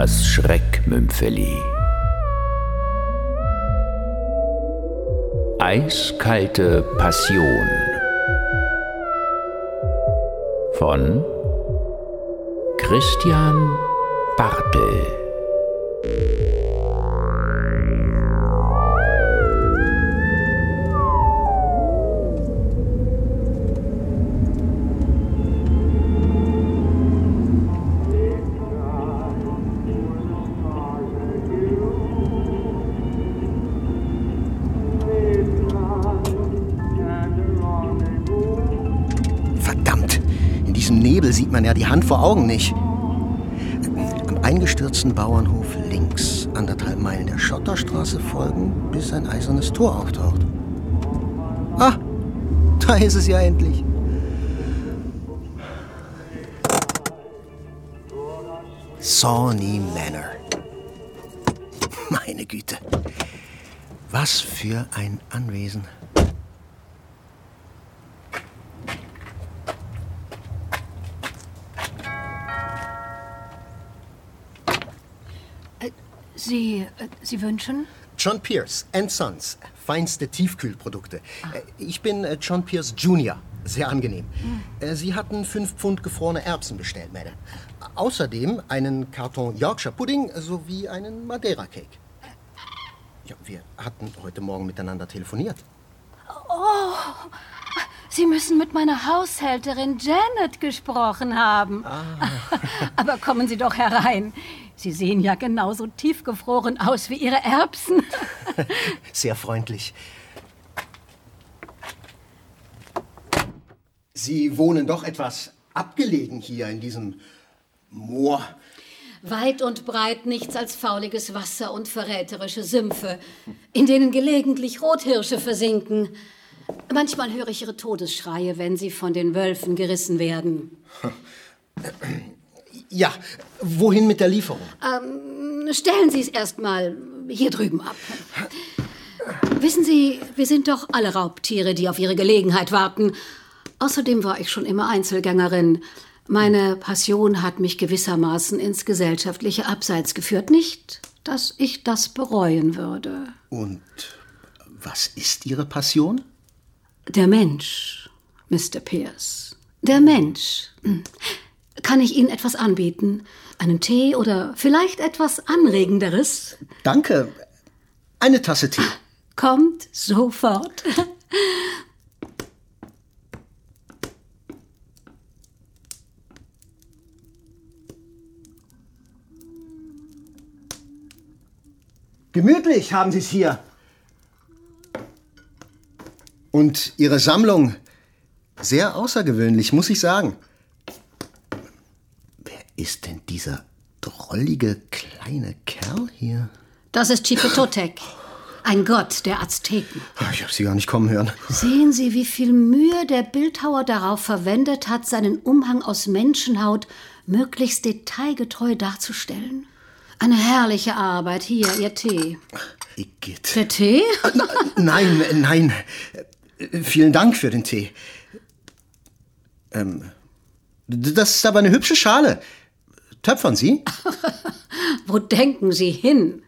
Das Schreckmümpfeli. Eiskalte Passion von Christian Bartel. Diesem Nebel sieht man ja die Hand vor Augen nicht. Am eingestürzten Bauernhof links, anderthalb Meilen der Schotterstraße folgen, bis ein eisernes Tor auftaucht. Ah, da ist es ja endlich. Sawney Manor. Meine Güte. Was für ein Anwesen. Sie, äh, Sie wünschen? John Pierce and Sons, feinste Tiefkühlprodukte. Äh, Ich bin äh, John Pierce Jr., sehr angenehm. Äh, Sie hatten fünf Pfund gefrorene Erbsen bestellt, Madame. Außerdem einen Karton Yorkshire Pudding sowie einen Madeira Cake. Ja, wir hatten heute Morgen miteinander telefoniert. Sie müssen mit meiner Haushälterin Janet gesprochen haben. Aber kommen Sie doch herein. Sie sehen ja genauso tiefgefroren aus wie Ihre Erbsen. Sehr freundlich. Sie wohnen doch etwas abgelegen hier in diesem Moor. Weit und breit nichts als fauliges Wasser und verräterische Sümpfe, in denen gelegentlich Rothirsche versinken. Manchmal höre ich ihre Todesschreie, wenn sie von den Wölfen gerissen werden. Ja, wohin mit der Lieferung? Stellen Sie es erst mal hier drüben ab. Wissen Sie, wir sind doch alle Raubtiere, die auf ihre Gelegenheit warten. Außerdem war ich schon immer Einzelgängerin. Meine Passion hat mich gewissermaßen ins gesellschaftliche Abseits geführt. Nicht, dass ich das bereuen würde. Und was ist Ihre Passion? Der Mensch, Mr. Pierce. Der Mensch. Kann ich Ihnen etwas anbieten? Einen Tee oder vielleicht etwas Anregenderes? Danke. Eine Tasse Tee. Kommt sofort. Gemütlich haben Sie es hier. Und Ihre Sammlung sehr außergewöhnlich, muss ich sagen. Wer ist denn dieser drollige kleine Kerl hier? Das ist Chipetotec, ein Gott der Azteken. Ich habe Sie gar nicht kommen hören. Sehen Sie, wie viel Mühe der Bildhauer darauf verwendet hat, seinen Umhang aus Menschenhaut möglichst detailgetreu darzustellen. Eine herrliche Arbeit. Hier, Ihr Tee. Igitt. Der Tee? Nein, nein. Vielen Dank für den Tee. Ähm, das ist aber eine hübsche Schale. Töpfern Sie? Wo denken Sie hin?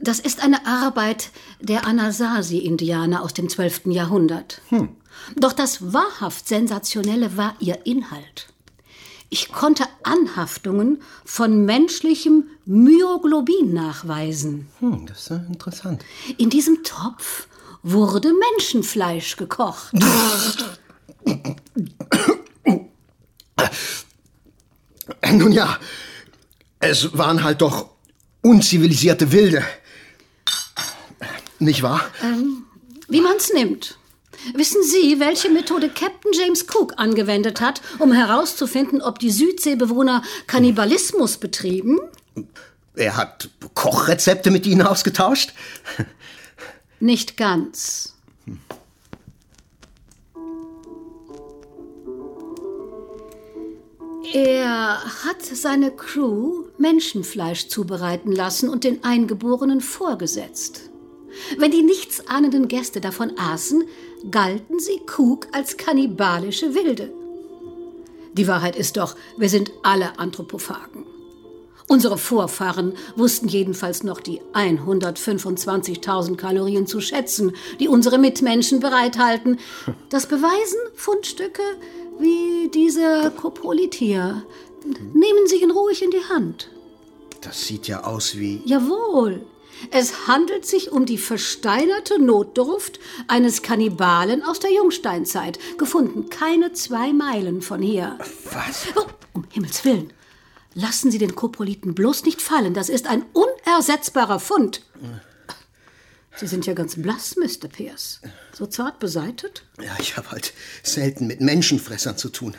Das ist eine Arbeit der Anasazi-Indianer aus dem 12. Jahrhundert. Doch das wahrhaft Sensationelle war ihr Inhalt. Ich konnte Anhaftungen von menschlichem Myoglobin nachweisen. Hm, das ist ja interessant. In diesem Topf wurde Menschenfleisch gekocht. Nun ja, es waren halt doch unzivilisierte Wilde. Nicht wahr? Wie man's nimmt. Wissen Sie, welche Methode Captain James Cook angewendet hat, um herauszufinden, ob die Südseebewohner Kannibalismus betrieben? Er hat Kochrezepte mit Ihnen ausgetauscht? Nicht ganz. Er hat seine Crew Menschenfleisch zubereiten lassen und den Eingeborenen vorgesetzt. Wenn die nichtsahnenden Gäste davon aßen, galten sie Cook als kannibalische Wilde. Die Wahrheit ist doch, wir sind alle Anthropophagen. Unsere Vorfahren wussten jedenfalls noch die 125.000 Kalorien zu schätzen, die unsere Mitmenschen bereithalten. Das beweisen Fundstücke wie dieser Copolit hier. Nehmen Sie ihn ruhig in die Hand. Das sieht ja aus wie. Jawohl. Es handelt sich um die versteinerte Notdurft eines Kannibalen aus der Jungsteinzeit, gefunden keine zwei Meilen von hier. Was? Oh, um Himmels Willen. Lassen Sie den Kopoliten bloß nicht fallen. Das ist ein unersetzbarer Fund. Sie sind ja ganz blass, Mr. Pierce. So zart beseitet? Ja, ich habe halt selten mit Menschenfressern zu tun.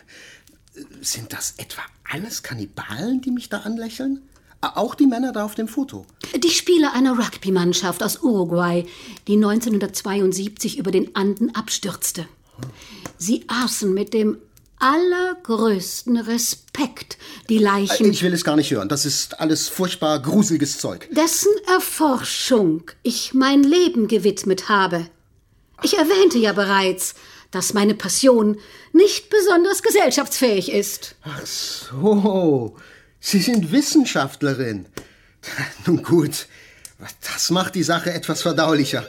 Sind das etwa alles Kannibalen, die mich da anlächeln? Auch die Männer da auf dem Foto. Die Spieler einer Rugby-Mannschaft aus Uruguay, die 1972 über den Anden abstürzte. Sie aßen mit dem allergrößten Respekt die Leichen. Ich will es gar nicht hören. Das ist alles furchtbar gruseliges Zeug. Dessen Erforschung ich mein Leben gewidmet habe. Ich erwähnte ja bereits, dass meine Passion nicht besonders gesellschaftsfähig ist. Ach so. Sie sind Wissenschaftlerin. Nun gut, das macht die Sache etwas verdaulicher.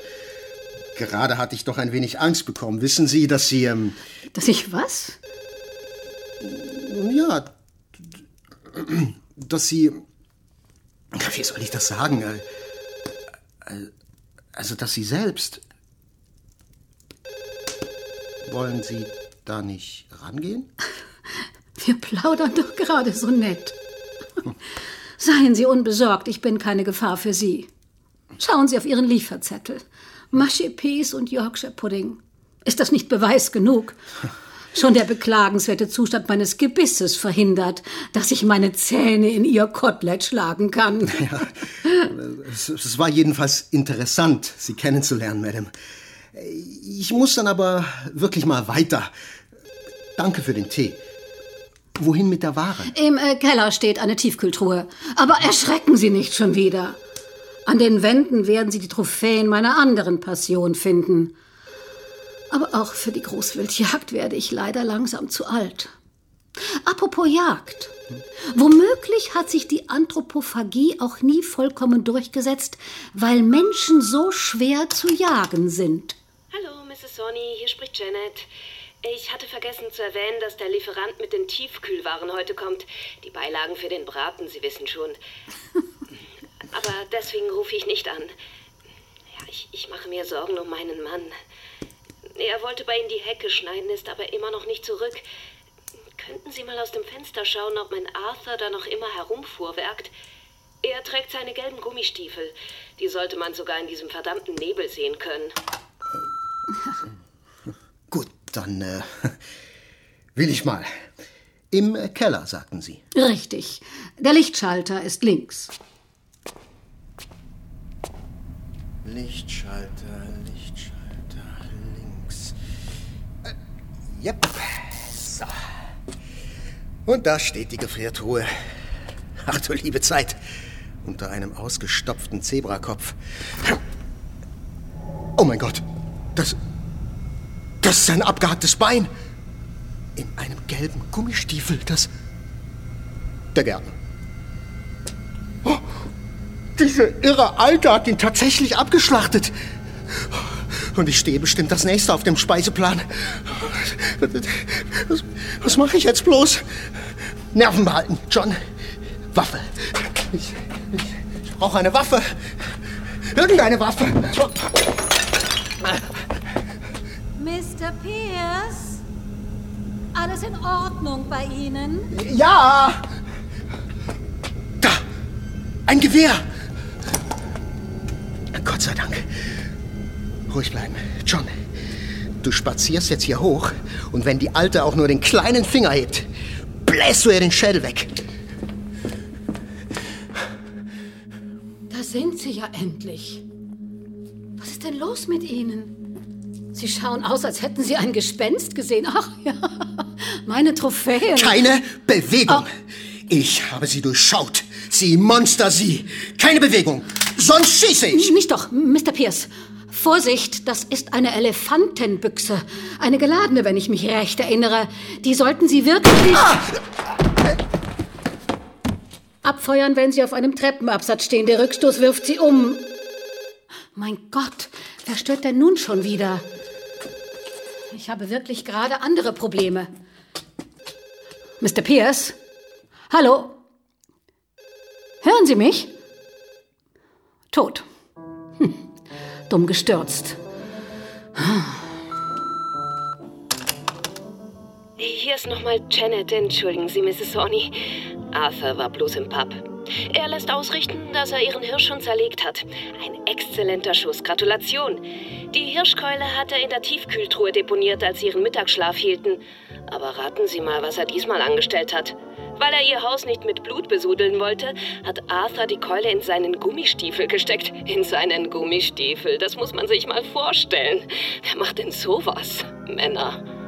Gerade hatte ich doch ein wenig Angst bekommen. Wissen Sie, dass Sie... Ähm, dass ich was? Ja, dass Sie... Wie soll ich das sagen? Also, dass Sie selbst... Wollen Sie da nicht rangehen? Wir plaudern doch gerade so nett. Seien Sie unbesorgt, ich bin keine Gefahr für Sie. Schauen Sie auf Ihren Lieferzettel. Machepes und Yorkshire Pudding. Ist das nicht Beweis genug? Schon der beklagenswerte Zustand meines Gebisses verhindert, dass ich meine Zähne in Ihr Kotelett schlagen kann. Ja, es, war jedenfalls interessant, Sie kennenzulernen, Madame. Ich muss dann aber wirklich mal weiter. Danke für den Tee. Wohin mit der Ware? Im äh, Keller steht eine Tiefkühltruhe. Aber erschrecken Sie nicht schon wieder. An den Wänden werden Sie die Trophäen meiner anderen Passion finden. Aber auch für die Großwildjagd werde ich leider langsam zu alt. Apropos Jagd. Womöglich hat sich die Anthropophagie auch nie vollkommen durchgesetzt, weil Menschen so schwer zu jagen sind. Hallo, Mrs. Sonny, hier spricht Janet. Ich hatte vergessen zu erwähnen, dass der Lieferant mit den Tiefkühlwaren heute kommt. Die Beilagen für den Braten, Sie wissen schon. Aber deswegen rufe ich nicht an. Ja, ich, ich mache mir Sorgen um meinen Mann. Er wollte bei Ihnen die Hecke schneiden, ist aber immer noch nicht zurück. Könnten Sie mal aus dem Fenster schauen, ob mein Arthur da noch immer herumfuhrwerkt? Er trägt seine gelben Gummistiefel. Die sollte man sogar in diesem verdammten Nebel sehen können. Gut, dann äh, will ich mal. Im Keller, sagten Sie. Richtig. Der Lichtschalter ist links. Lichtschalter, Lichtschalter, links. Äh, yep. So. Und da steht die Gefriertruhe. Ach du liebe Zeit. Unter einem ausgestopften Zebrakopf. Oh mein Gott. Das. Das ist ein abgehacktes Bein. In einem gelben Gummistiefel. Das. Der Gärtner. Oh, diese irre Alte hat ihn tatsächlich abgeschlachtet. Und ich stehe bestimmt das nächste auf dem Speiseplan. Was, was mache ich jetzt bloß? Nerven behalten, John. Waffe. Ich, ich, ich brauche eine Waffe. Irgendeine Waffe. Mr. Pierce? Alles in Ordnung bei Ihnen? Ja! Da! Ein Gewehr! Gott sei Dank. Ruhig bleiben. John, du spazierst jetzt hier hoch und wenn die Alte auch nur den kleinen Finger hebt, bläst du ihr den Schädel weg. Da sind Sie ja endlich. Was ist denn los mit Ihnen? Sie schauen aus, als hätten Sie ein Gespenst gesehen. Ach ja, meine Trophäen. Keine Bewegung. Ich habe sie durchschaut. Sie, Monster, sie. Keine Bewegung. Sonst schieße ich. Nicht doch, Mr. Pierce. Vorsicht, das ist eine Elefantenbüchse. Eine geladene, wenn ich mich recht erinnere. Die sollten Sie wirklich. Ah! abfeuern, wenn Sie auf einem Treppenabsatz stehen. Der Rückstoß wirft Sie um. Mein Gott, wer stört denn nun schon wieder? Ich habe wirklich gerade andere Probleme. Mr. Pierce? Hallo? Hören Sie mich? Tot. Hm. Dumm gestürzt. Hier ist nochmal Janet. Entschuldigen Sie, Mrs. Sawney. Arthur war bloß im Pub. Er lässt ausrichten, dass er ihren Hirsch schon zerlegt hat. Ein exzellenter Schuss. Gratulation. Die Hirschkeule hat er in der Tiefkühltruhe deponiert, als sie ihren Mittagsschlaf hielten. Aber raten Sie mal, was er diesmal angestellt hat. Weil er ihr Haus nicht mit Blut besudeln wollte, hat Arthur die Keule in seinen Gummistiefel gesteckt. In seinen Gummistiefel. Das muss man sich mal vorstellen. Wer macht denn sowas? Männer.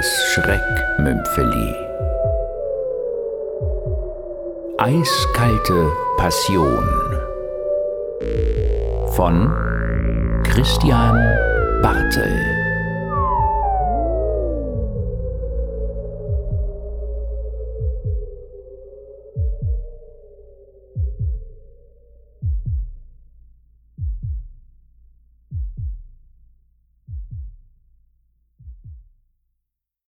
Das Schreckmümpfeli. Eiskalte Passion von Christian Bartel.